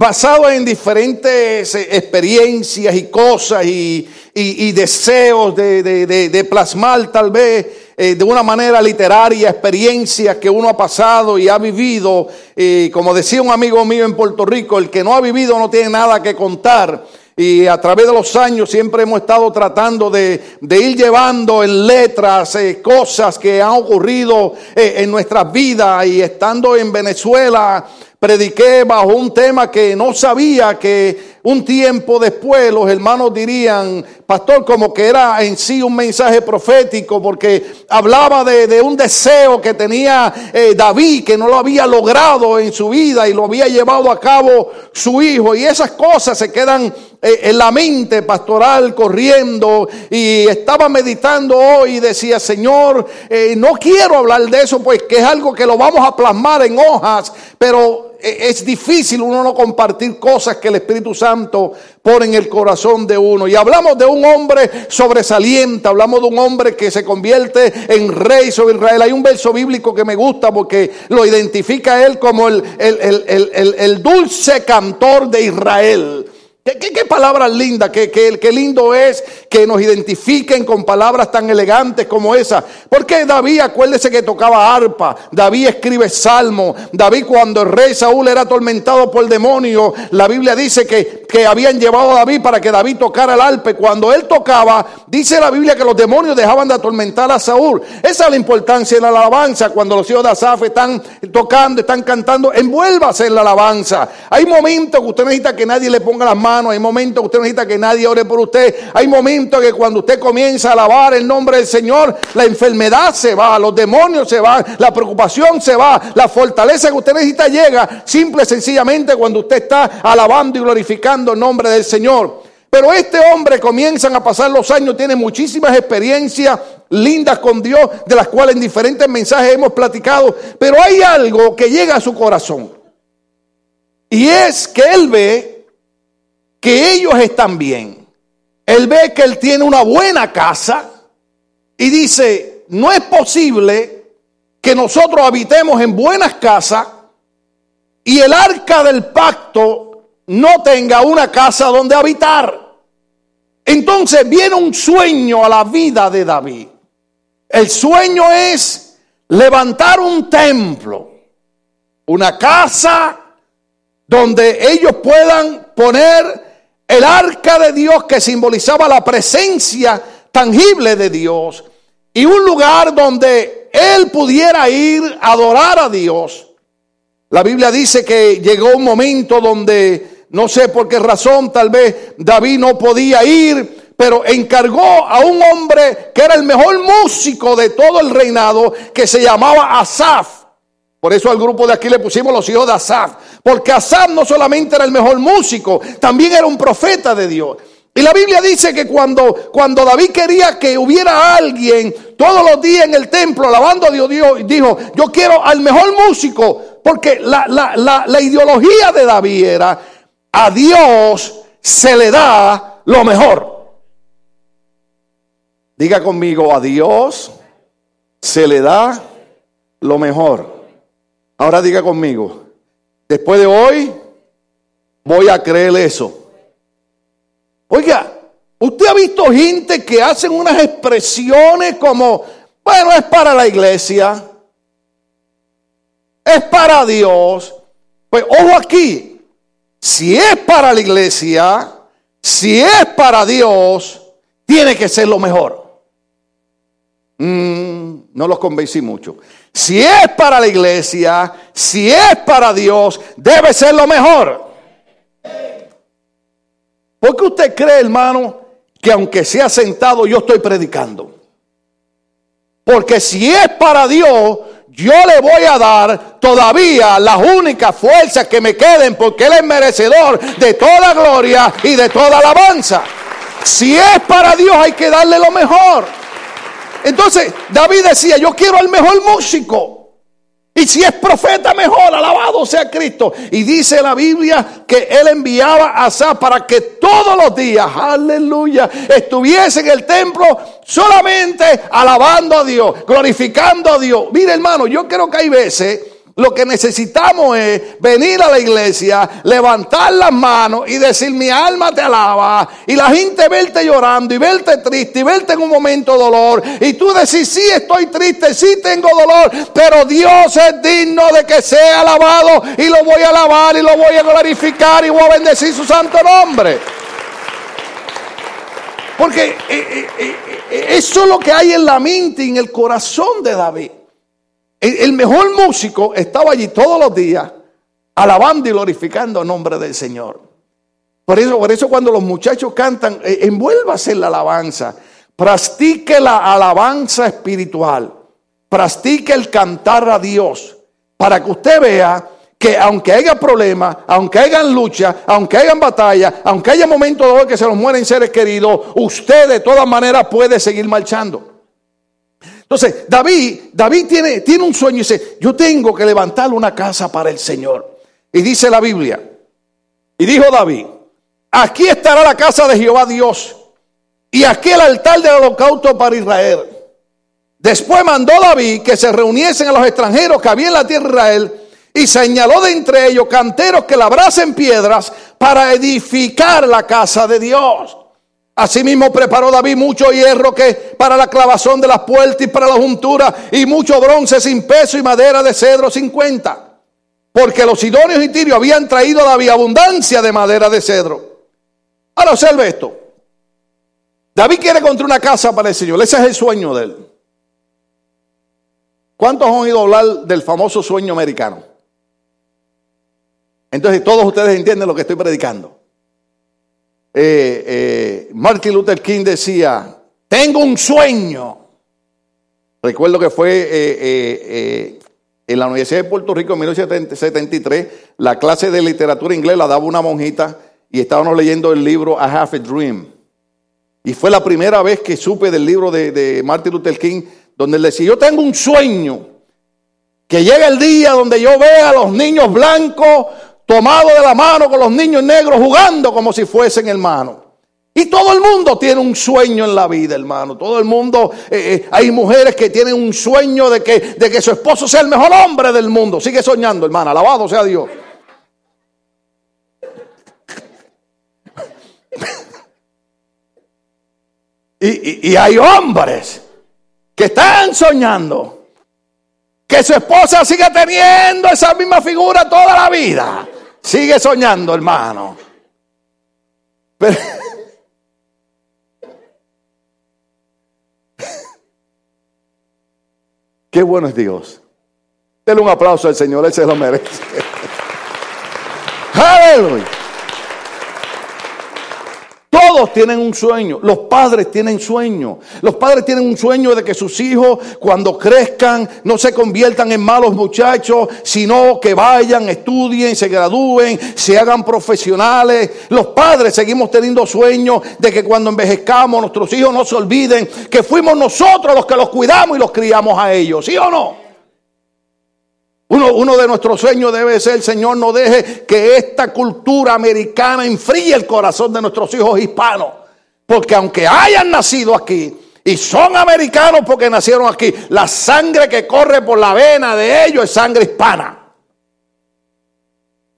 basado en diferentes eh, experiencias y cosas y, deseos de, plasmar tal vez eh, de una manera literaria experiencias que uno ha pasado y ha vivido. como decía un amigo mío en Puerto Rico, el que no ha vivido no tiene nada que contar. Y a través de los años siempre hemos estado tratando de, ir llevando en letras eh, cosas que han ocurrido eh, en nuestras vidas. Y estando en Venezuela, prediqué bajo un tema que no sabía que un tiempo después los hermanos dirían, pastor, como que era en sí un mensaje profético, porque hablaba de, un deseo que tenía eh, David, que no lo había logrado en su vida y lo había llevado a cabo su hijo. Y esas cosas se quedan eh, en la mente pastoral corriendo y estaba meditando hoy y decía, Señor, eh, no quiero hablar de eso, pues que es algo que lo vamos a plasmar en hojas, pero es difícil uno no compartir cosas que el Espíritu Santo pone en el corazón de uno. Y hablamos de un hombre sobresaliente, hablamos de un hombre que se convierte en rey sobre Israel. Hay un verso bíblico que me gusta porque lo identifica él como el, el dulce cantor de Israel. Qué, palabra linda, qué, qué, lindo es que nos identifiquen con palabras tan elegantes como esa. Porque David, acuérdese que tocaba arpa, David escribe salmo, David cuando el rey Saúl era atormentado por el demonio, la Biblia dice que, que habían llevado a David para que David tocara el arpa. Cuando él tocaba, dice la Biblia que los demonios dejaban de atormentar a Saúl. Esa es la importancia de la alabanza. Cuando los hijos de Asaf están tocando, están cantando, envuélvase en la alabanza. Hay momentos que usted necesita que nadie le ponga las manos hay momentos que usted necesita que nadie ore por usted. Hay momentos que cuando usted comienza a alabar el nombre del Señor, la enfermedad se va, los demonios se van, la preocupación se va, la fortaleza que usted necesita llega simple y sencillamente cuando usted está alabando y glorificando el nombre del Señor. Pero este hombre comienzan a pasar los años, tiene muchísimas experiencias lindas con Dios, de las cuales en diferentes mensajes hemos platicado, pero hay algo que llega a su corazón. Y es que él ve que ellos están bien. Él ve que él tiene una buena casa y dice, no es posible que nosotros habitemos en buenas casas y el arca del pacto no tenga una casa donde habitar. Entonces viene un sueño a la vida de David. El sueño es levantar un templo, una casa donde ellos puedan poner el arca de Dios que simbolizaba la presencia tangible de Dios y un lugar donde él pudiera ir a adorar a Dios. La Biblia dice que llegó un momento donde, no sé por qué razón, tal vez David no podía ir, pero encargó a un hombre que era el mejor músico de todo el reinado, que se llamaba Asaf. Por eso al grupo de aquí le pusimos los hijos de Asaf. Porque Asaf no solamente era el mejor músico, también era un profeta de Dios. Y la Biblia dice que cuando, cuando David quería que hubiera alguien todos los días en el templo alabando a Dios, Dios dijo, yo quiero al mejor músico. Porque la, la ideología de David era, a Dios se le da lo mejor. Diga conmigo, a Dios se le da lo mejor. Ahora diga conmigo, después de hoy voy a creer eso. Oiga, usted ha visto gente que hacen unas expresiones como, bueno, es para la iglesia, es para Dios. Pues ojo aquí, si es para la iglesia, si es para Dios, tiene que ser lo mejor. Mm, no los convencí mucho. Si es para la iglesia, si es para Dios, debe ser lo mejor. ¿Por qué usted cree, hermano, que aunque sea sentado yo estoy predicando? Porque si es para Dios, yo le voy a dar todavía las únicas fuerzas que me queden porque Él es merecedor de toda gloria y de toda alabanza. Si es para Dios hay que darle lo mejor. Entonces David decía, yo quiero al mejor músico. Y si es profeta, mejor, alabado sea Cristo. Y dice la Biblia que él enviaba a Asaf para que todos los días, aleluya, estuviese en el templo solamente alabando a Dios, glorificando a Dios. Mire hermano, yo creo que hay veces Lo que necesitamos es venir a la iglesia, levantar las manos y decir mi alma te alaba. Y la gente verte llorando y verte triste y verte en un momento dolor. Y tú decís, sí estoy triste, sí tengo dolor, pero Dios es digno de que sea alabado y lo voy a alabar y lo voy a glorificar y voy a bendecir su santo nombre. Porque eh, eh, eh, eso es lo que hay en la mente y en el corazón de David. El, mejor músico estaba allí todos los días alabando y glorificando el nombre del Señor. Por eso, por eso cuando los muchachos cantan, eh, envuélvase en la alabanza. Practique la alabanza espiritual. Practique el cantar a Dios. Para que usted vea que aunque haya problemas, aunque haya lucha, aunque haya batalla, aunque haya momentos de que se nos mueren seres queridos, usted de todas maneras puede seguir marchando. Entonces, David, David tiene, tiene un sueño y dice, yo tengo que levantar una casa para el Señor. Y dice la Biblia, y dijo David, aquí estará la casa de Jehová Dios y aquí el altar del holocausto para Israel. Después mandó David que se reuniesen a los extranjeros que había en la tierra de Israel y señaló de entre ellos canteros que labrasen piedras para edificar la casa de Dios. Asimismo preparó David mucho hierro que para la clavazón de las puertas y para la juntura y mucho bronce sin peso y madera de cedro sin cuenta. Porque los sidonios y tirios habían traído a David abundancia de madera de cedro. Ahora observe esto. David quiere construir una casa para el Señor. Ese es el sueño de él. ¿Cuántos han oído hablar del famoso sueño americano? Entonces todos ustedes entienden lo que estoy predicando. Eh, eh, Martin Luther King decía, tengo un sueño. Recuerdo que fue eh, en la Universidad de Puerto Rico en 1973, la clase de literatura inglés la daba una monjita y estábamos leyendo el libro I Have a Dream. Y fue la primera vez que supe del libro de, de Martin Luther King, donde él decía, yo tengo un sueño, que llega el día donde yo vea a los niños blancos tomado de la mano con los niños negros jugando como si fuesen hermanos. Y todo el mundo tiene un sueño en la vida, hermano. Todo el mundo, eh, eh, hay mujeres que tienen un sueño de que, de que su esposo sea el mejor hombre del mundo. Sigue soñando, hermano. Alabado sea Dios. y, y hay hombres que están soñando que su esposa siga teniendo esa misma figura toda la vida. Sigue soñando, hermano. Qué bueno es Dios. Denle un aplauso al Señor, Él se lo merece. Aleluya. Tienen un sueño, los padres tienen sueño. Los padres tienen un sueño de que sus hijos cuando crezcan no se conviertan en malos muchachos, sino que vayan, estudien, se gradúen, se hagan profesionales. Los padres seguimos teniendo sueños de que cuando envejezcamos nuestros hijos no se olviden que fuimos nosotros los que los cuidamos y los criamos a ellos, ¿sí o no? Uno, de nuestros sueños debe ser, Señor, no deje que esta cultura americana enfríe el corazón de nuestros hijos hispanos. Porque aunque hayan nacido aquí y son americanos porque nacieron aquí, la sangre que corre por la vena de ellos es sangre hispana.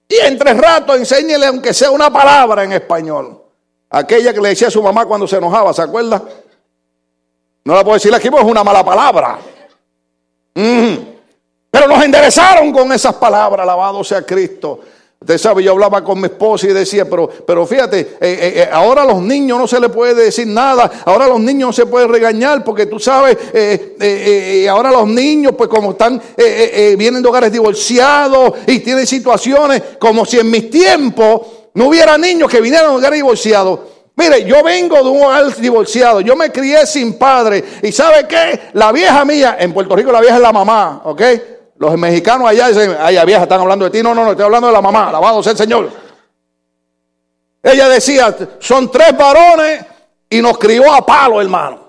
Y entre rato enséñele aunque sea una palabra en español. Aquella que le decía a su mamá cuando se enojaba, ¿se acuerda? No la puedo decir aquí porque es una mala palabra. Mm. Pero nos enderezaron con esas palabras, alabado sea Cristo. Usted sabe, yo hablaba con mi esposa y decía, pero, pero fíjate, eh, eh, eh, ahora a los niños no se les puede decir nada, ahora a los niños no se puede regañar, porque tú sabes, ahora los niños, pues como están, vienen de hogares divorciados y tienen situaciones como si en mis tiempos no hubiera niños que vinieran de hogares divorciados. Mire, yo vengo de un hogar divorciado, yo me crié sin padre, y ¿sabe qué? La vieja mía, en Puerto Rico la vieja es la mamá, ¿ok? Los mexicanos allá dicen, ay, vieja, están hablando de ti. No, no, no, estoy hablando de la mamá. Alabado sea el Señor. Ella decía, son tres varones y nos crió a palo, hermano.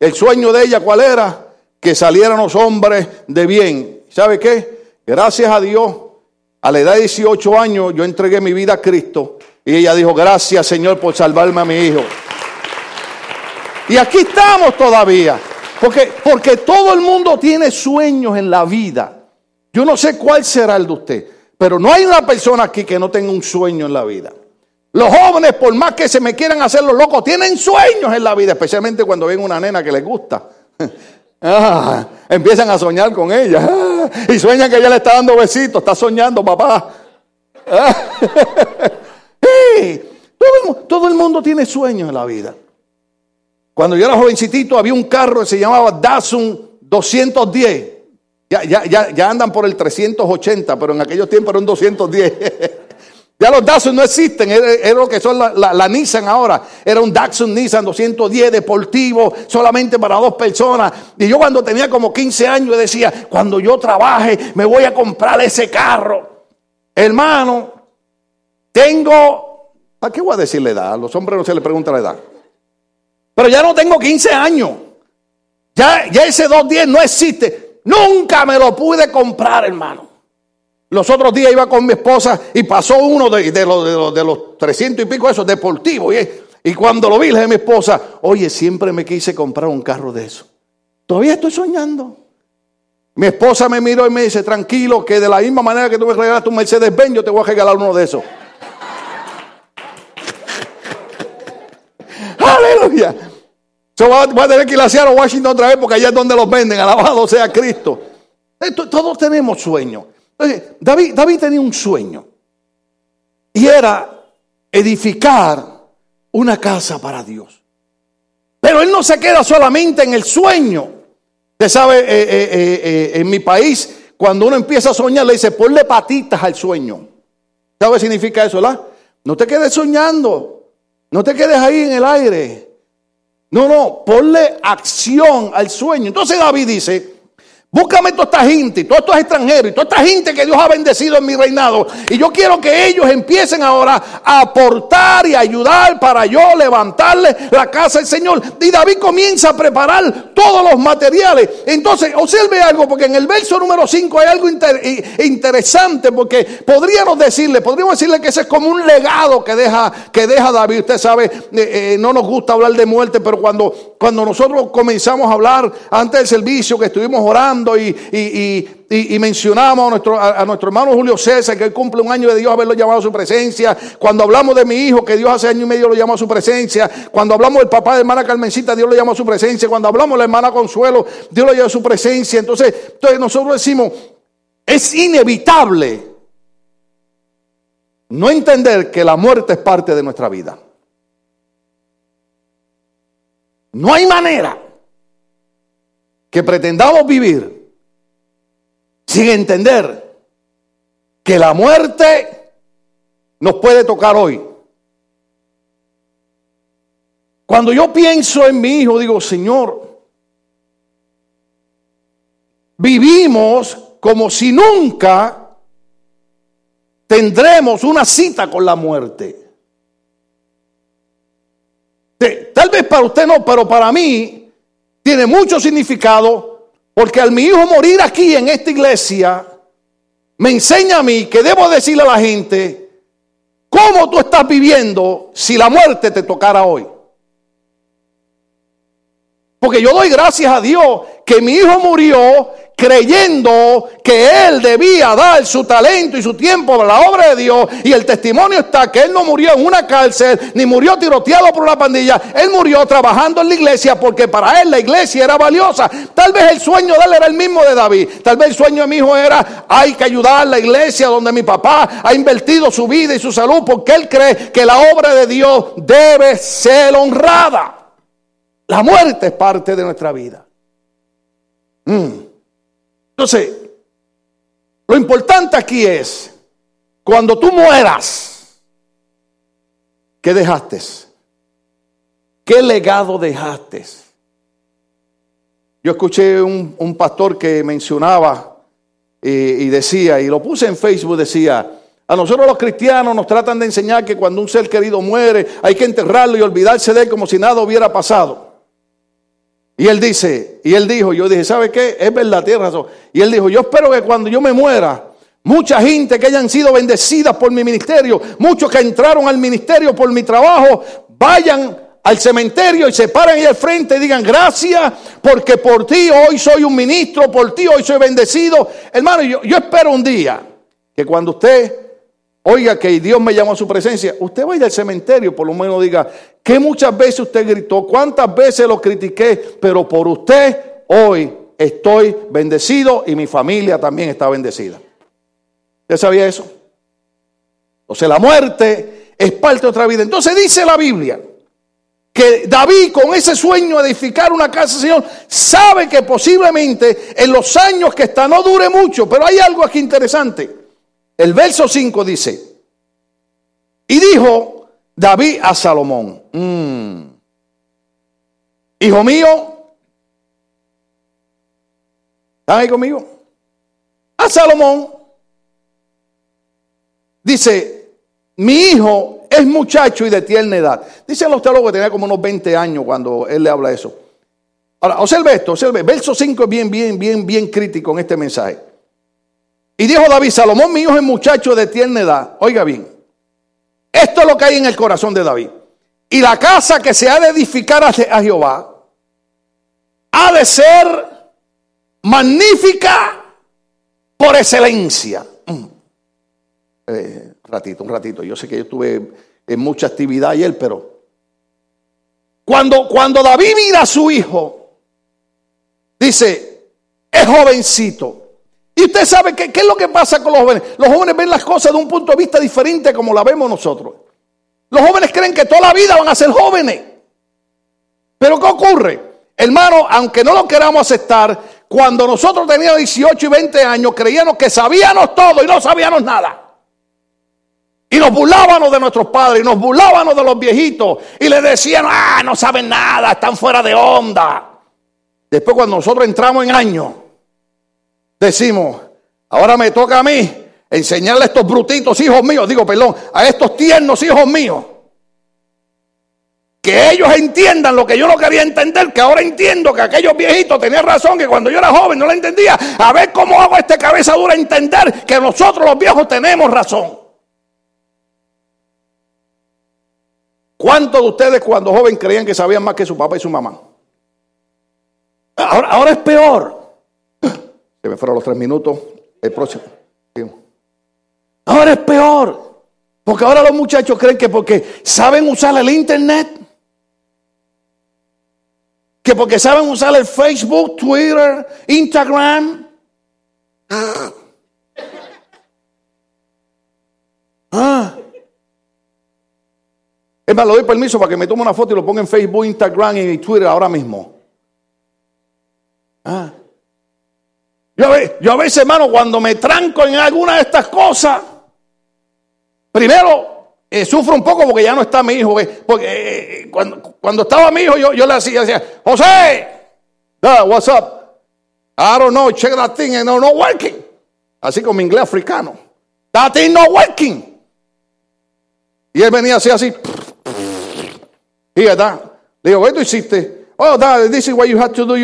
El sueño de ella, ¿cuál era? Que salieran los hombres de bien. ¿Sabe qué? Gracias a Dios, a la edad de 18 años, yo entregué mi vida a Cristo. Y ella dijo, gracias Señor por salvarme a mi hijo. Y aquí estamos todavía. Porque, porque todo el mundo tiene sueños en la vida. Yo no sé cuál será el de usted, pero no hay una persona aquí que no tenga un sueño en la vida. Los jóvenes, por más que se me quieran hacer los locos, tienen sueños en la vida, especialmente cuando ven una nena que les gusta. Ah, empiezan a soñar con ella. Ah, y sueñan que ella le está dando besitos. Está soñando, papá. Ah, todo, el, mundo tiene sueños en la vida. Cuando yo era jovencitito había un carro que se llamaba Datsun 210. Ya, ya, ya, ya andan por el 380, pero en aquellos tiempos era un 210. Ya los Datsun no existen, era, lo que son la, Nissan ahora. Era un Datsun Nissan 210 deportivo, solamente para dos personas. Y yo cuando tenía como 15 años decía, cuando yo trabaje me voy a comprar ese carro. Hermano, tengo, ¿a qué voy a decir la edad? A los hombres no se les pregunta la edad. Pero ya no tengo 15 años. Ya, ya ese 210 no existe. Nunca me lo pude comprar, hermano. Los otros días iba con mi esposa y pasó uno de, los, de, los, 300 y pico esos deportivos. Y, cuando lo vi, le dije a mi esposa, oye, siempre me quise comprar un carro de eso. Todavía estoy soñando. Mi esposa me miró y me dice, tranquilo, que de la misma manera que tú me regalaste un Mercedes Benz, yo te voy a regalar uno de esos. Aleluya. Yo voy a tener que ir a Washington otra vez porque allá es donde los venden. Alabado sea Cristo. todos tenemos sueños. David, David tenía un sueño y era edificar una casa para Dios. Pero él no se queda solamente en el sueño. Usted sabe, eh, eh, eh, en mi país, cuando uno empieza a soñar, le dice, ponle patitas al sueño. ¿Sabe qué significa eso, la? No te quedes soñando. No te quedes ahí en el aire. No, no, ponle acción al sueño. Entonces David dice, Búscame toda esta gente, todos estos extranjeros y toda esta gente que Dios ha bendecido en mi reinado. Y yo quiero que ellos empiecen ahora a aportar y ayudar para yo levantarle la casa del Señor. Y David comienza a preparar todos los materiales. Entonces, observe algo, porque en el verso número 5 hay algo interesante, porque podríamos decirle, podríamos decirle que ese es como un legado que deja, que deja David. Usted sabe, eh, eh, no nos gusta hablar de muerte, pero cuando, cuando nosotros comenzamos a hablar antes del servicio, que estuvimos orando, y, mencionamos a nuestro, a, nuestro hermano Julio César, que él cumple un año de Dios haberlo llamado a su presencia. Cuando hablamos de mi hijo, que Dios hace año y medio lo llamó a su presencia. Cuando hablamos del papá de hermana Carmencita, Dios lo llamó a su presencia. Cuando hablamos de la hermana Consuelo, Dios lo llamó a su presencia. Entonces, entonces nosotros decimos, es inevitable no entender que la muerte es parte de nuestra vida. No hay manera que pretendamos vivir sin entender que la muerte nos puede tocar hoy. Cuando yo pienso en mi hijo, digo, Señor, vivimos como si nunca tendremos una cita con la muerte. Tal vez para usted no, pero para mí tiene mucho significado porque al mi hijo morir aquí en esta iglesia, me enseña a mí que debo decirle a la gente cómo tú estás viviendo si la muerte te tocara hoy. Porque yo doy gracias a Dios que mi hijo murió creyendo que él debía dar su talento y su tiempo para la obra de Dios. Y el testimonio está que él no murió en una cárcel, ni murió tiroteado por una pandilla. Él murió trabajando en la iglesia porque para él la iglesia era valiosa. Tal vez el sueño de él era el mismo de David. Tal vez el sueño de mi hijo era, hay que ayudar a la iglesia donde mi papá ha invertido su vida y su salud porque él cree que la obra de Dios debe ser honrada. La muerte es parte de nuestra vida. Mm. Entonces, lo importante aquí es, cuando tú mueras, ¿qué dejaste? ¿Qué legado dejaste? Yo escuché un, un pastor que mencionaba eh, y decía, y lo puse en Facebook, decía, a nosotros los cristianos nos tratan de enseñar que cuando un ser querido muere hay que enterrarlo y olvidarse de él como si nada hubiera pasado. Y él dice, y él dijo, yo dije, ¿sabe qué? Es verdad, tiene razón. Y él dijo, yo espero que cuando yo me muera, mucha gente que hayan sido bendecidas por mi ministerio, muchos que entraron al ministerio por mi trabajo, vayan al cementerio y se paran ahí al frente y digan gracias porque por ti hoy soy un ministro, por ti hoy soy bendecido. Hermano, yo, yo espero un día que cuando usted oiga que Dios me llamó a su presencia, usted vaya al cementerio, por lo menos diga que muchas veces usted gritó, cuántas veces lo critiqué, pero por usted hoy estoy bendecido y mi familia también está bendecida. ¿Usted sabía eso? Sea, la muerte es parte de otra vida. Entonces dice la Biblia que David con ese sueño de edificar una casa, Señor, sabe que posiblemente en los años que está no dure mucho, pero hay algo aquí interesante. El verso 5 dice, y dijo David a Salomón, mm, hijo mío, ¿están ahí conmigo? A Salomón dice, mi hijo es muchacho y de tierna edad. Dicen los teólogos que tenía como unos 20 años cuando él le habla eso. Ahora, observe esto, observe. Verso 5 es bien, bien, bien, bien crítico en este mensaje. Y dijo David, Salomón, mi hijo es muchacho de tierna edad. Oiga bien, esto es lo que hay en el corazón de David. Y la casa que se ha de edificar a Jehová ha de ser magnífica por excelencia. Mm. Eh, ratito, un ratito. Yo sé que yo estuve en mucha actividad ayer, pero cuando, cuando David mira a su hijo, dice, es jovencito. Y usted sabe qué es lo que pasa con los jóvenes. Los jóvenes ven las cosas de un punto de vista diferente como la vemos nosotros. Los jóvenes creen que toda la vida van a ser jóvenes. Pero ¿qué ocurre? Hermano, aunque no lo queramos aceptar, cuando nosotros teníamos 18 y 20 años, creíamos que sabíamos todo y no sabíamos nada. Y nos burlábamos de nuestros padres, y nos burlábamos de los viejitos, y les decían, ah, no saben nada, están fuera de onda. Después cuando nosotros entramos en años, decimos, ahora me toca a mí enseñarle a estos brutitos hijos míos, digo, perdón, a estos tiernos hijos míos, que ellos entiendan lo que yo no quería entender, que ahora entiendo que aquellos viejitos tenían razón, que cuando yo era joven no lo entendía. A ver cómo hago este cabeza dura entender que nosotros los viejos tenemos razón. ¿Cuántos de ustedes cuando joven creían que sabían más que su papá y su mamá? Ahora, es peor. Se me fueron los tres minutos. El próximo. Ahora es peor. Porque ahora los muchachos creen que porque saben usar el internet, que porque saben usar el Facebook, Twitter, Instagram, ah, es más, le doy permiso para que me tome una foto y lo ponga en Facebook, Instagram y Twitter ahora mismo. Ah. Yo, a veces, hermano, cuando me tranco en alguna de estas cosas, primero eh, sufro un poco porque ya no está mi hijo. Porque eh, cuando, estaba mi hijo, yo, yo le hacía, decía, José, what's up? I don't know, check that thing and no, no working. Así como inglés africano. That thing not working. Y él venía así, así. Y Le digo, ¿qué tú hiciste? Oh, this is what you have to do.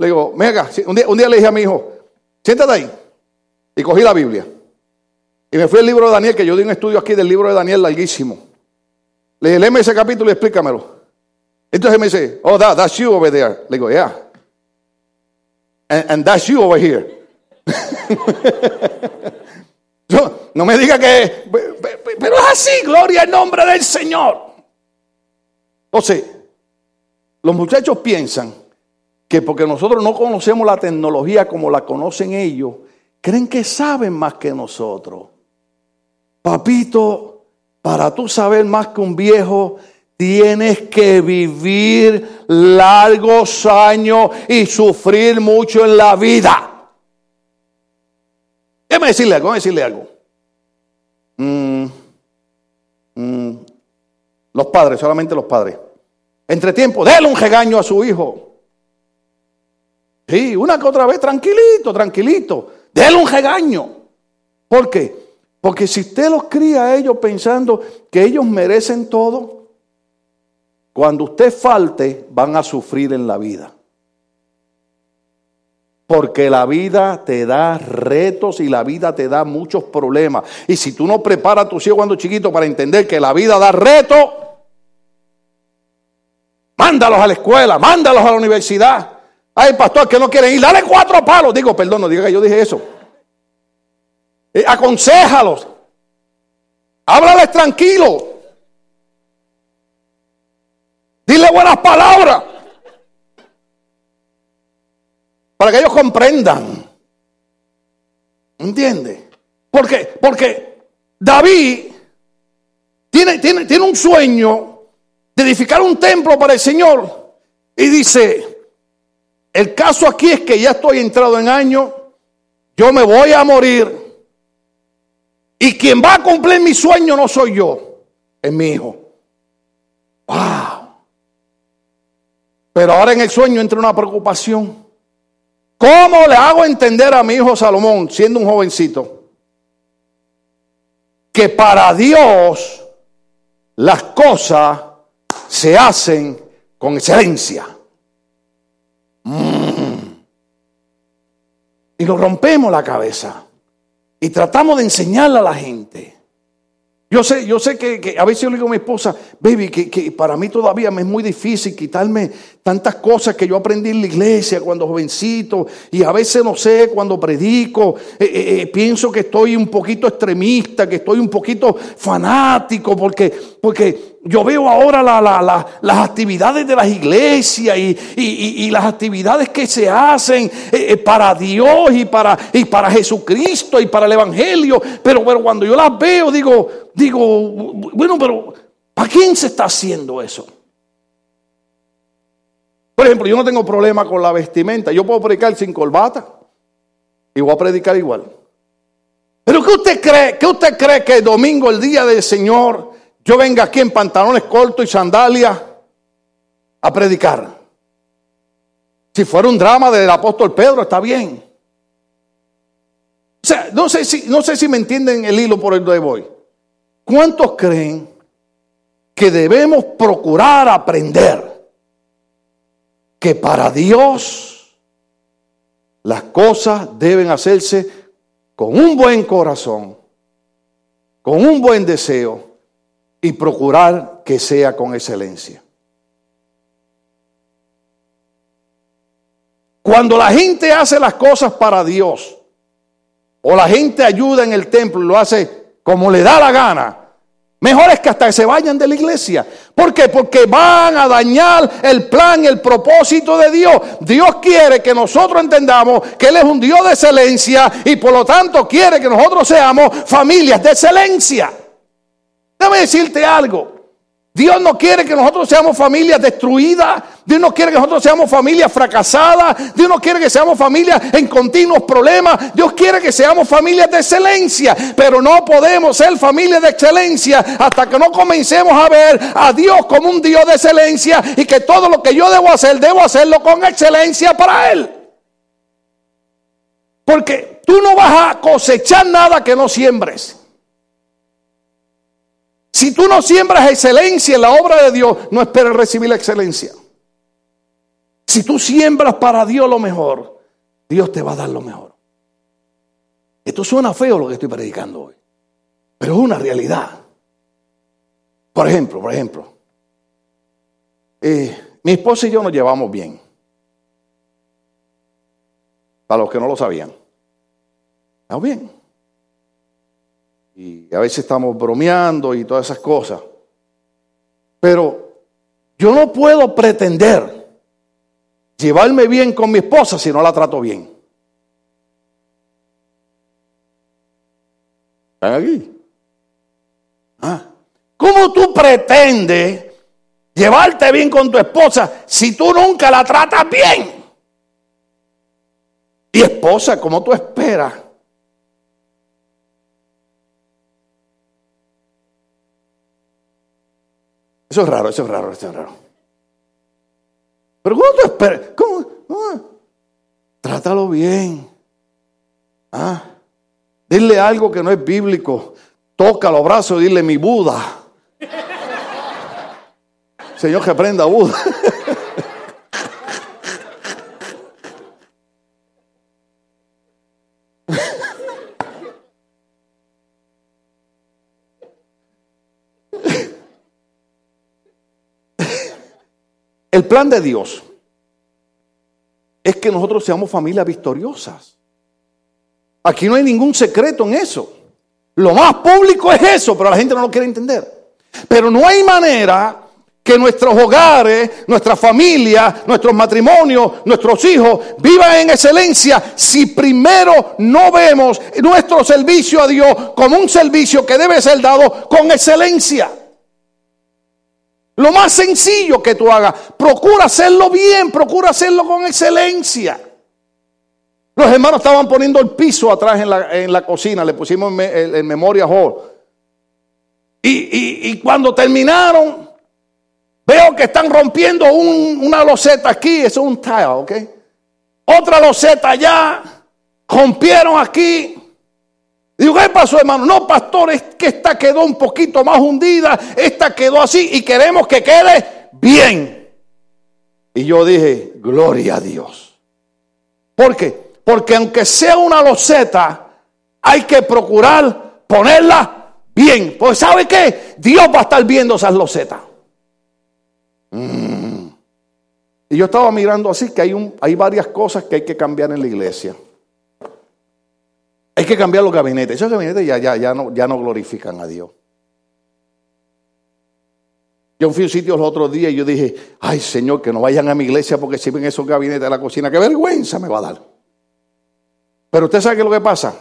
Le digo, venga, un día, un día le dije a mi hijo, siéntate ahí. Y cogí la Biblia. Y me fui al libro de Daniel, que yo di un estudio aquí del libro de Daniel larguísimo. Le dije, ese capítulo y explícamelo. Entonces me dice, oh, that, that's you over there. Le digo, yeah. And, that's you over here. no, no me diga que... Pero es así, gloria al nombre del Señor. Sea, los muchachos piensan que porque nosotros no conocemos la tecnología como la conocen ellos, creen que saben más que nosotros. Papito, para tú saber más que un viejo, tienes que vivir largos años y sufrir mucho en la vida. Déjame decirle algo, déjame decirle algo. Mm, mm, los padres, solamente los padres. Entre tiempo, déle un regaño a su hijo. Sí, una que otra vez, tranquilito, tranquilito. Déle un regaño. ¿Por qué? Porque si usted los cría a ellos pensando que ellos merecen todo, cuando usted falte, van a sufrir en la vida. Porque la vida te da retos y la vida te da muchos problemas. Y si tú no preparas a tus hijos cuando chiquito para entender que la vida da retos, Mándalos a la escuela, mándalos a la universidad. Hay pastor que no quieren ir, dale cuatro palos. Digo, perdón, no diga que yo dije eso. Eh, aconséjalos. Háblales tranquilo. Dile buenas palabras. Para que ellos comprendan. ¿Entiende? Porque, porque David tiene, tiene, tiene un sueño de edificar un templo para el Señor. Y dice, el caso aquí es que ya estoy entrado en año, yo me voy a morir. Y quien va a cumplir mi sueño no soy yo, es mi hijo. Wow. Pero ahora en el sueño entra una preocupación. ¿Cómo le hago entender a mi hijo Salomón, siendo un jovencito, que para Dios las cosas se hacen con excelencia? Mm. Y lo rompemos la cabeza. Y tratamos de enseñarle a la gente. Yo sé, yo sé que, a veces yo le digo a mi esposa, baby, que, para mí todavía me es muy difícil quitarme tantas cosas que yo aprendí en la iglesia cuando jovencito y a veces no sé cuando predico, eh, eh, eh, pienso que estoy un poquito extremista, que estoy un poquito fanático porque, porque yo veo ahora las actividades de las iglesias y, las actividades que se hacen para Dios y para, y para Jesucristo y para el Evangelio, pero, pero cuando yo las veo digo, digo, bueno, pero ¿para quién se está haciendo eso? Por ejemplo, yo no tengo problema con la vestimenta. Yo puedo predicar sin corbata y voy a predicar igual. Pero ¿qué usted cree? ¿Qué usted cree que el domingo, el día del Señor, yo venga aquí en pantalones cortos y sandalias a predicar? Si fuera un drama del apóstol Pedro, está bien. O sea, no sé si, no sé si me entienden el hilo por el que voy. ¿Cuántos creen que debemos procurar aprender que para Dios las cosas deben hacerse con un buen corazón, con un buen deseo y procurar que sea con excelencia? Cuando la gente hace las cosas para Dios, o la gente ayuda en el templo y lo hace como le da la gana, Mejor es que hasta que se vayan de la iglesia. ¿Por qué? Porque van a dañar el plan, el propósito de Dios. Dios quiere que nosotros entendamos que Él es un Dios de excelencia y por lo tanto quiere que nosotros seamos familias de excelencia. Déjame decirte algo. Dios no quiere que nosotros seamos familias destruidas. Dios no quiere que nosotros seamos familias fracasadas. Dios no quiere que seamos familias en continuos problemas. Dios quiere que seamos familias de excelencia. Pero no podemos ser familias de excelencia hasta que no comencemos a ver a Dios como un Dios de excelencia y que todo lo que yo debo hacer, debo hacerlo con excelencia para Él. Porque tú no vas a cosechar nada que no siembres. Si tú no siembras excelencia en la obra de Dios, no esperes recibir la excelencia. Si tú siembras para Dios lo mejor, Dios te va a dar lo mejor. Esto suena feo lo que estoy predicando hoy, pero es una realidad. Por ejemplo, por ejemplo, eh, mi esposa y yo nos llevamos bien. Para los que no lo sabían. ¿Estamos bien? Y a veces estamos bromeando y todas esas cosas. Pero yo no puedo pretender llevarme bien con mi esposa si no la trato bien. ¿Están aquí? ¿Ah? ¿Cómo tú pretendes llevarte bien con tu esposa si tú nunca la tratas bien? Y esposa, ¿cómo tú esperas Eso es raro, eso es raro, eso es raro. Pero ¿cómo tú esperas? ¿Cómo? Trátalo bien. ¿Ah? Dile algo que no es bíblico. Toca los brazos y dile mi Buda. Señor, que aprenda Buda. El plan de Dios es que nosotros seamos familias victoriosas. Aquí no hay ningún secreto en eso. Lo más público es eso, pero la gente no lo quiere entender. Pero no hay manera que nuestros hogares, nuestra familia, nuestros matrimonios, nuestros hijos vivan en excelencia si primero no vemos nuestro servicio a Dios como un servicio que debe ser dado con excelencia. Lo más sencillo que tú hagas, procura hacerlo bien, procura hacerlo con excelencia. Los hermanos estaban poniendo el piso atrás en la, cocina, le pusimos en, memoria hall. Y, cuando terminaron, veo que están rompiendo una loseta aquí, eso es un tile, ¿ok? Otra loseta allá, rompieron aquí. Digo, ¿qué pasó, hermano? No, pastor, es que esta quedó un poquito más hundida, esta quedó así y queremos que quede bien. Y yo dije, gloria a Dios. ¿Por qué? Porque aunque sea una loseta, hay que procurar ponerla bien. Pues ¿sabe qué? Dios va a estar viendo esas losetas. Mm. Y yo estaba mirando así que hay, hay varias cosas que hay que cambiar en la iglesia. Hay que cambiar los gabinetes. Esos gabinetes ya, ya, ya, no, ya no glorifican a Dios. Yo fui a un sitio los otros días y yo dije, ay Señor, que no vayan a mi iglesia porque si ven esos gabinetes de la cocina, qué vergüenza me va a dar. Pero usted sabe qué es lo que pasa.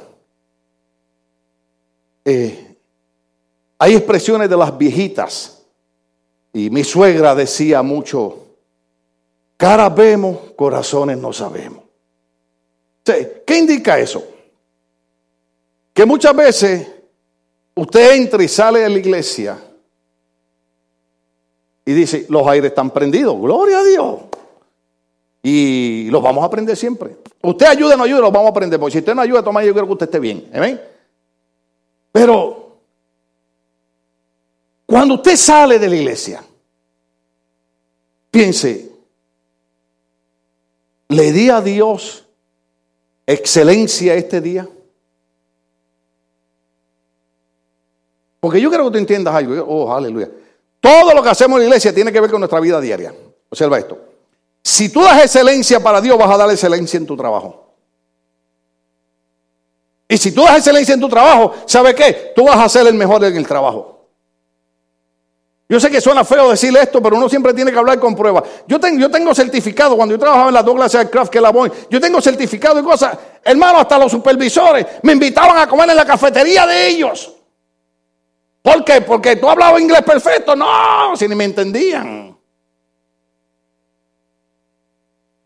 Eh, hay expresiones de las viejitas. Y mi suegra decía mucho, caras vemos, corazones no sabemos. ¿Qué indica eso? Que muchas veces usted entra y sale de la iglesia y dice, los aires están prendidos, gloria a Dios. Y los vamos a aprender siempre. Usted ayuda no ayuda, los vamos a aprender. Porque si usted no ayuda, toma, yo creo que usted esté bien. Pero cuando usted sale de la iglesia, piense, ¿le di a Dios excelencia este día? Porque yo quiero que tú entiendas algo. Oh, aleluya. Todo lo que hacemos en la iglesia tiene que ver con nuestra vida diaria. Observa esto. Si tú das excelencia para Dios, vas a dar excelencia en tu trabajo. Y si tú das excelencia en tu trabajo, ¿sabe qué? Tú vas a ser el mejor en el trabajo. Yo sé que suena feo decirle esto, pero uno siempre tiene que hablar con pruebas. Yo tengo, yo tengo certificado, cuando yo trabajaba en la Douglas Aircraft que la voy, yo tengo certificado y cosas. Hermano, hasta los supervisores me invitaban a comer en la cafetería de ellos. ¿Por qué? Porque tú hablabas inglés perfecto. No, si ni me entendían.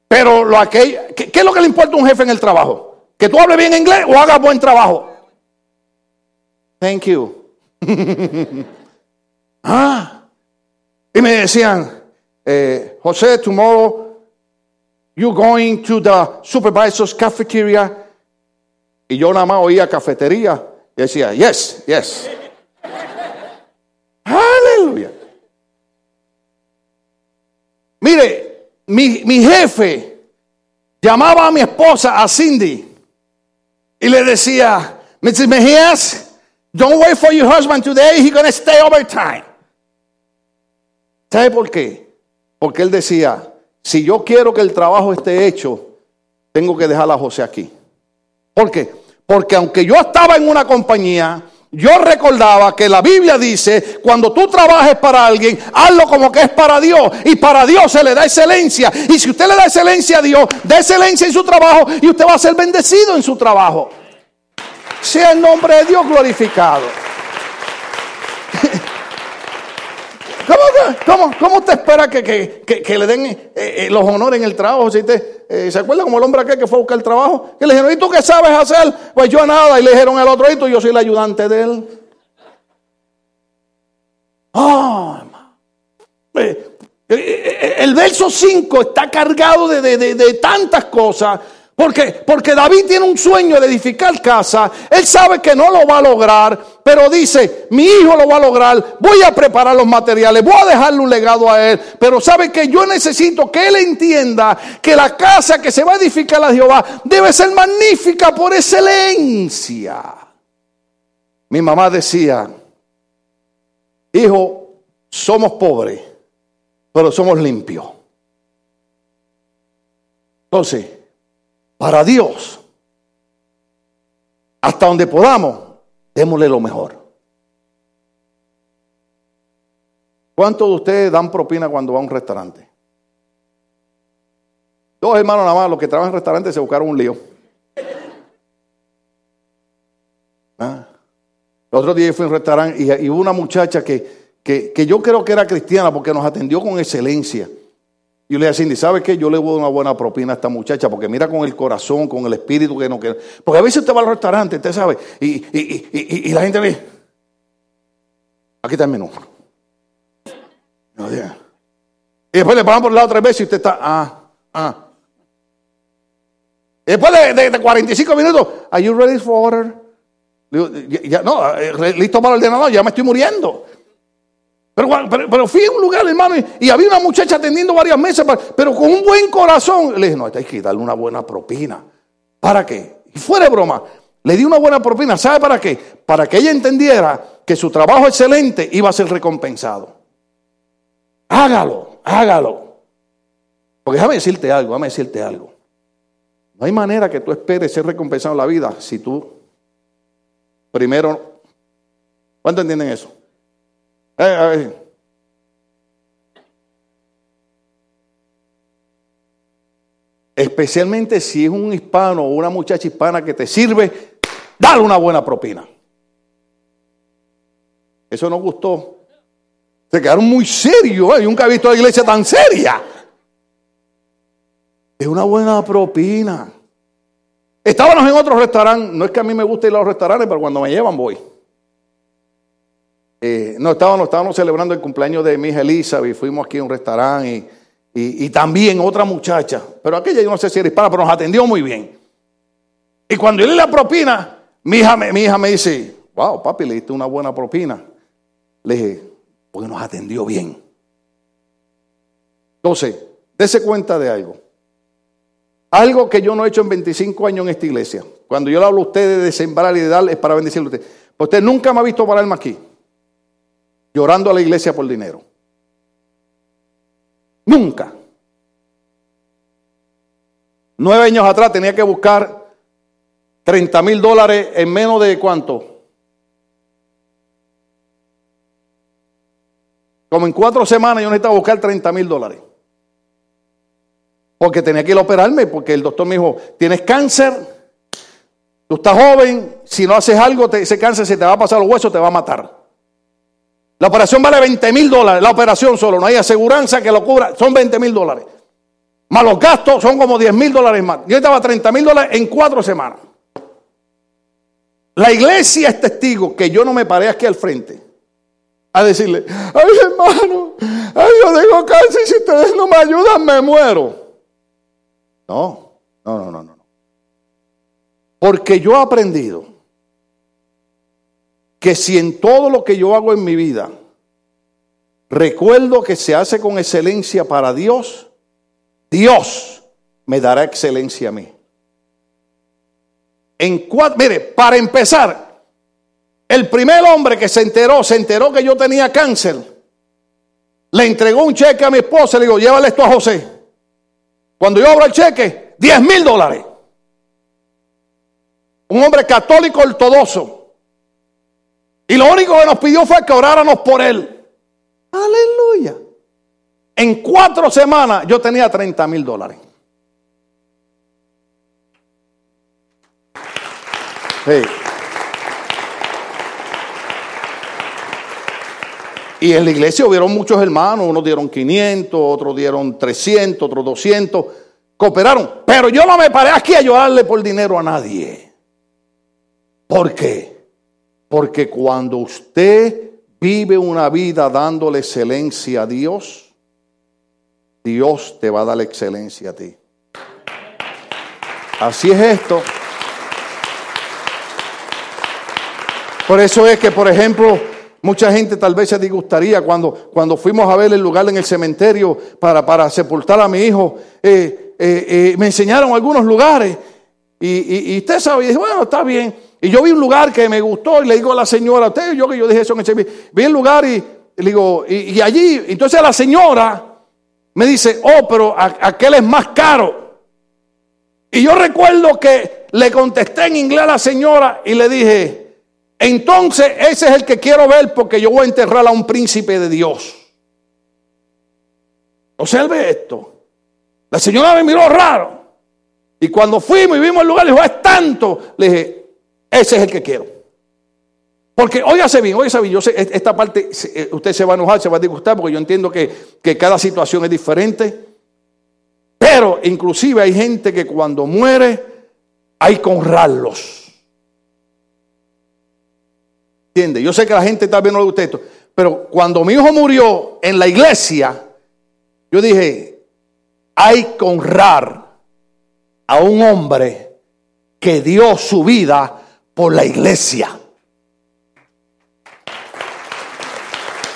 Pero lo ¿qué, ¿qué es lo que le importa a un jefe en el trabajo? ¿Que tú hables bien inglés o hagas buen trabajo? Thank you. ah. Y me decían, eh, José, tomorrow you going to the supervisor's cafeteria. Y yo nada más oía cafetería y decía, yes, yes. Aleluya. Mire, mi, mi, jefe llamaba a mi esposa, a Cindy, y le decía, Mrs. Mejías, don't wait for your husband today, he's to stay overtime. ¿Sabe por qué? Porque él decía, si yo quiero que el trabajo esté hecho, tengo que dejar a José aquí. ¿Por qué? Porque aunque yo estaba en una compañía, yo recordaba que la Biblia dice, cuando tú trabajes para alguien, hazlo como que es para Dios. Y para Dios se le da excelencia. Y si usted le da excelencia a Dios, da excelencia en su trabajo y usted va a ser bendecido en su trabajo. Sea el nombre de Dios glorificado. ¿Cómo, cómo, usted espera que, le den eh, eh, los honores en el trabajo? Si eh, ¿Se acuerda como el hombre aquel que fue a buscar el trabajo? Que le dijeron, ¿y tú qué sabes hacer? Pues yo nada. Y le dijeron al otro, ¿y tú? Yo soy el ayudante de él. Oh, el verso 5 está cargado de, de tantas cosas porque, porque David tiene un sueño de edificar casa. Él sabe que no lo va a lograr, pero dice, mi hijo lo va a lograr, voy a preparar los materiales, voy a dejarle un legado a él. Pero sabe que yo necesito que él entienda que la casa que se va a edificar a Jehová debe ser magnífica por excelencia. Mi mamá decía, hijo, somos pobres, pero somos limpios. Entonces, para Dios, hasta donde podamos, démosle lo mejor. ¿Cuántos de ustedes dan propina cuando va a un restaurante? Dos hermanos nada más, los que trabajan en restaurantes se buscaron un lío. ¿Ah? El otro día fui a un restaurante y, hubo una muchacha que, que, yo creo que era cristiana porque nos atendió con excelencia. Y yo le dije a Cindy, ¿sabe qué? Yo le voy a dar una buena propina a esta muchacha porque mira con el corazón, con el espíritu que no quiere. Porque a veces usted va al restaurante, usted sabe, y, y, la gente ve, aquí está el menú. Y después le pagan por el lado tres veces y usted está, ah, ah. Y después de, de, 45 minutos, ¿Are you ready for order? no, eh, listo para el ordenador, ya me estoy muriendo. Pero, fui a un lugar, hermano, y, había una muchacha atendiendo varias mesas, pero con un buen corazón. Le dije, no, hay que darle una buena propina. ¿Para qué? Y fuera de broma, le di una buena propina. ¿Sabe para qué? Para que ella entendiera que su trabajo excelente iba a ser recompensado. Hágalo, hágalo. Porque déjame decirte algo, déjame decirte algo. No hay manera que tú esperes ser recompensado en la vida si tú primero... ¿Cuánto entienden eso? Eh, Especialmente si es un hispano o una muchacha hispana que te sirve, dale una buena propina. Eso no gustó. Se quedaron muy serios. Yo nunca he visto la iglesia tan seria. Es una buena propina. Estábamos en otro restaurante. No es que a mí me guste ir a los restaurantes, pero cuando me llevan voy. Eh, no, estábamos, estábamos celebrando el cumpleaños de mi hija Elizabeth fuimos aquí a un restaurante y, también otra muchacha, pero aquella yo no sé si era hispana, pero nos atendió muy bien. Y cuando yo le la propina, mi hija, me dice, wow, papi, le diste una buena propina. Le dije, porque nos atendió bien. Entonces, dése cuenta de algo. Algo que yo no he hecho en 25 años en esta iglesia. Cuando yo le hablo a ustedes de sembrar y de dar, es para bendecirle a usted. Pues usted nunca me ha visto pararme aquí llorando a la iglesia por dinero. Nunca. Nueve años atrás tenía que buscar 30 mil dólares en menos de cuánto. Como en cuatro semanas yo necesitaba buscar 30 mil dólares. Porque tenía que ir a operarme, porque el doctor me dijo, tienes cáncer, tú estás joven, si no haces algo, ese cáncer se te va a pasar los huesos, te va a matar. La operación vale 20 mil dólares, la operación solo, no hay aseguranza que lo cubra, son 20 mil dólares. Más los gastos son como 10 mil dólares más. Yo estaba 30 mil dólares en cuatro semanas. La iglesia es testigo que yo no me paré aquí al frente a decirle, ay hermano, ay yo tengo cáncer y si ustedes no me ayudan me muero. No, no, no, no, no. Porque yo he aprendido que si en todo lo que yo hago en mi vida recuerdo que se hace con excelencia para Dios, Dios me dará excelencia a mí. En mire, para empezar, el primer hombre que se enteró, se enteró que yo tenía cáncer, le entregó un cheque a mi esposa y le digo, llévale esto a José. Cuando yo abro el cheque, 10 mil dólares. Un hombre católico ortodoxo. Y lo único que nos pidió fue que oráramos por él. Aleluya. En cuatro semanas yo tenía 30 mil dólares. Y en la iglesia hubieron muchos hermanos, unos dieron 500, otros dieron 300, otros 200, cooperaron. Pero yo no me paré aquí a llorarle por dinero a nadie. ¿Por qué? Porque cuando usted vive una vida dándole excelencia a Dios, Dios te va a dar excelencia a ti. Así es esto. Por eso es que, por ejemplo, mucha gente tal vez se disgustaría cuando, cuando fuimos a ver el lugar en el cementerio para, para sepultar a mi hijo. Eh, eh, eh, me enseñaron algunos lugares y, y, usted sabe, y dice, bueno, está bien. Y yo vi un lugar que me gustó y le digo a la señora, usted, yo que yo dije eso en ese vi el lugar y, le digo, y, allí, entonces la señora me dice, oh, pero aquel es más caro. Y yo recuerdo que le contesté en inglés a la señora y le dije, entonces ese es el que quiero ver porque yo voy a enterrar a un príncipe de Dios. Observe esto. La señora me miró raro. Y cuando fuimos y vimos el lugar, le dijo, es tanto. Le dije, ese es el que quiero. Porque, óigase bien, óigase bien, yo sé, esta parte, eh, usted se va a enojar, se va a disgustar, porque yo entiendo que, que cada situación es diferente. Pero inclusive hay gente que cuando muere hay que honrarlos. ¿Entiende? Yo sé que la gente vez no le gusta esto, pero cuando mi hijo murió en la iglesia, yo dije, hay que honrar a un hombre que dio su vida por la iglesia.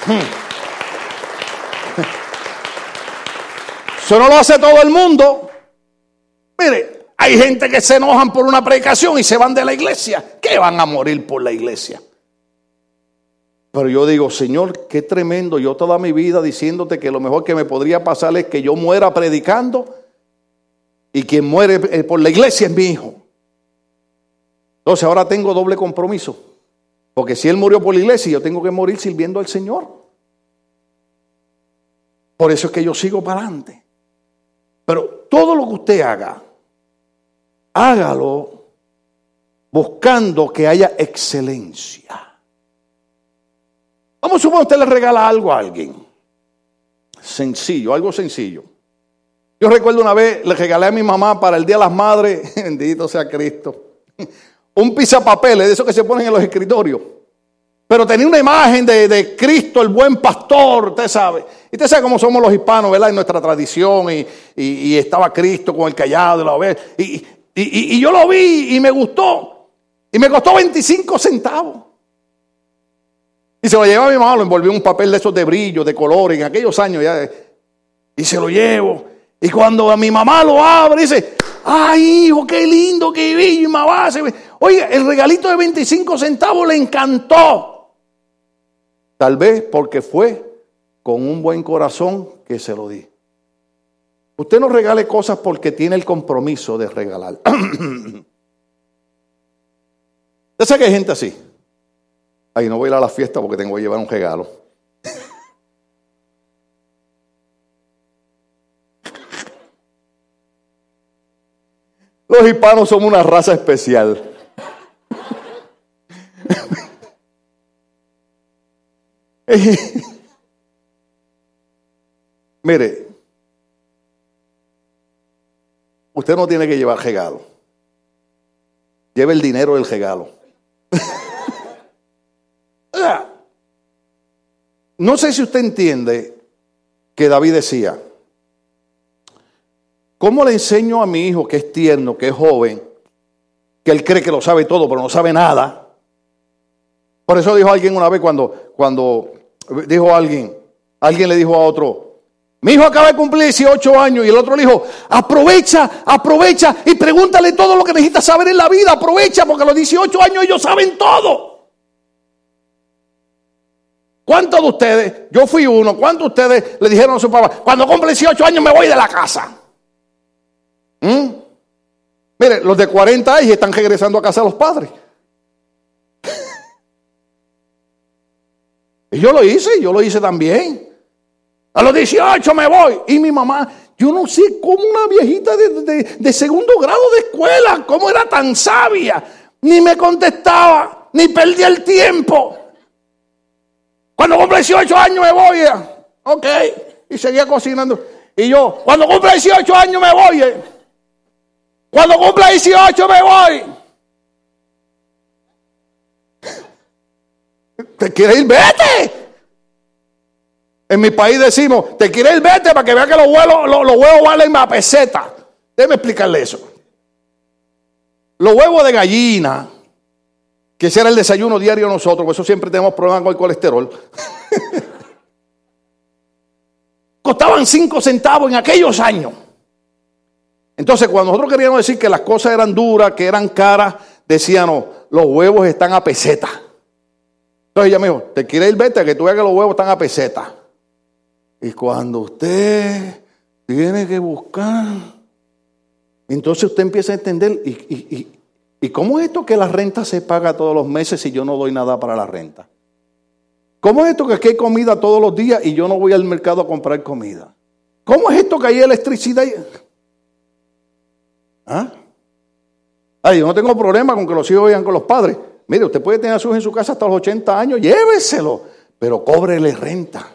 Hmm. Eso no lo hace todo el mundo. Mire, hay gente que se enojan por una predicación y se van de la iglesia. ¿Qué van a morir por la iglesia? Pero yo digo, Señor, qué tremendo. Yo toda mi vida diciéndote que lo mejor que me podría pasar es que yo muera predicando y quien muere eh, por la iglesia es mi hijo. Entonces ahora tengo doble compromiso. Porque si él murió por la iglesia, yo tengo que morir sirviendo al Señor. Por eso es que yo sigo para adelante. Pero todo lo que usted haga, hágalo buscando que haya excelencia. Vamos a suponer que usted le regala algo a alguien. Sencillo, algo sencillo. Yo recuerdo una vez, le regalé a mi mamá para el Día de las Madres, bendito sea Cristo, un pizapapeles de esos que se ponen en los escritorios. Pero tenía una imagen de, Cristo, el buen pastor, usted sabe. Y usted sabe cómo somos los hispanos, ¿verdad? En nuestra tradición. Y, estaba Cristo con el callado de la oveja. Y, y, yo lo vi y me gustó. Y me costó 25 centavos. Y se lo lleva a mi mamá, lo envolvió en un papel de esos de brillo, de color, en aquellos años ya. Y se lo llevo. Y cuando a mi mamá lo abre, dice, ay hijo, qué lindo, qué bello, y mamá. Oye, el regalito de 25 centavos le encantó. Tal vez porque fue con un buen corazón que se lo di. Usted no regale cosas porque tiene el compromiso de regalar. Usted sabe que hay gente así. Ay, no voy a ir a la fiesta porque tengo que llevar un regalo. Los hispanos somos una raza especial. Mire, usted no tiene que llevar regalo. Lleve el dinero del regalo. No sé si usted entiende que David decía, ¿cómo le enseño a mi hijo que es tierno, que es joven, que él cree que lo sabe todo, pero no sabe nada? Por eso dijo alguien una vez cuando, cuando dijo alguien, alguien le dijo a otro, mi hijo acaba de cumplir 18 años y el otro le dijo, aprovecha, aprovecha y pregúntale todo lo que necesitas saber en la vida, aprovecha porque a los 18 años ellos saben todo. ¿Cuántos de ustedes, yo fui uno, cuántos de ustedes le dijeron a su papá, cuando cumple 18 años me voy de la casa? ¿Mm? Mire, los de 40 años están regresando a casa a los padres. Y yo lo hice, yo lo hice también. A los 18 me voy. Y mi mamá, yo no sé cómo una viejita de, de segundo grado de escuela, cómo era tan sabia. Ni me contestaba, ni perdía el tiempo. Cuando cumple 18 años me voy. Eh. Ok. Y seguía cocinando. Y yo, cuando cumple 18 años me voy. Eh. Cuando cumple 18 me voy. ¿Te quieres ir? Vete. En mi país decimos, te quieres ir, vete para que vea que los huevos, los, huevos valen más peseta. Déjeme explicarle eso. Los huevos de gallina que ese era el desayuno diario nosotros, por eso siempre tenemos problemas con el colesterol. Costaban cinco centavos en aquellos años. Entonces, cuando nosotros queríamos decir que las cosas eran duras, que eran caras, decíamos, los huevos están a peseta. Entonces ella me dijo, ¿te quiere ir vete que tú veas que los huevos están a peseta? Y cuando usted tiene que buscar Entonces usted empieza a entender, ¿y, y, y, cómo es esto que la renta se paga todos los meses si yo no doy nada para la renta? ¿Cómo es esto que aquí hay comida todos los días y yo no voy al mercado a comprar comida? ¿Cómo es esto que hay electricidad? ¿Ah? Ay, yo no tengo problema con que los hijos vayan con los padres. Mire, usted puede tener a sus hijos en su casa hasta los 80 años, lléveselo, pero cóbrele renta.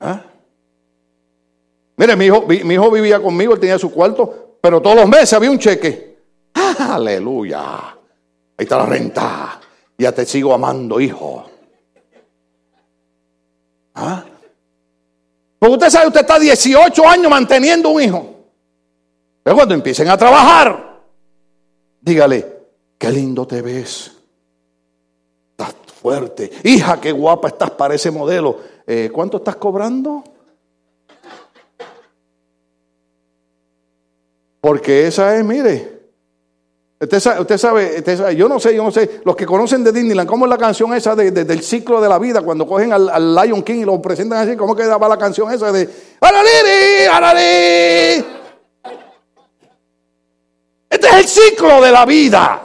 ¿Ah? Mire, mi hijo, mi, hijo vivía conmigo, él tenía su cuarto, pero todos los meses había un cheque. Aleluya. Ahí está la renta. Ya te sigo amando, hijo. ¿Ah? Porque usted sabe, usted está 18 años manteniendo un hijo. Pero cuando empiecen a trabajar, dígale, qué lindo te ves. Estás fuerte. Hija, qué guapa estás para ese modelo. Eh, ¿Cuánto estás cobrando? Porque esa es, mire, usted sabe, usted sabe, yo no sé, yo no sé, los que conocen de Disneyland, ¿cómo es la canción esa de, del ciclo de la vida? Cuando cogen al, Lion King y lo presentan así, ¿cómo quedaba la canción esa de ¡Araliri! ¡Araliri! Este es el ciclo de la vida.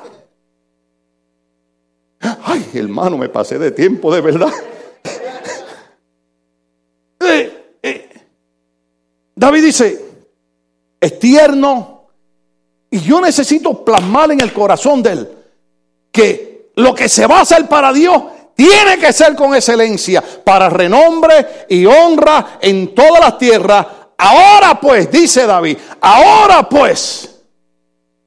Ay, hermano, me pasé de tiempo, de verdad. Eh, eh. David dice, es tierno. Y yo necesito plasmar en el corazón de él que lo que se va a hacer para Dios tiene que ser con excelencia, para renombre y honra en todas las tierras. Ahora pues, dice David, ahora pues,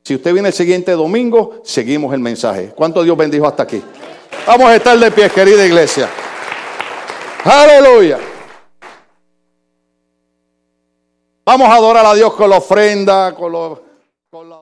si usted viene el siguiente domingo, seguimos el mensaje. ¿Cuánto Dios bendijo hasta aquí? Vamos a estar de pie, querida iglesia. Aleluya. Vamos a adorar a Dios con la ofrenda, con los... Con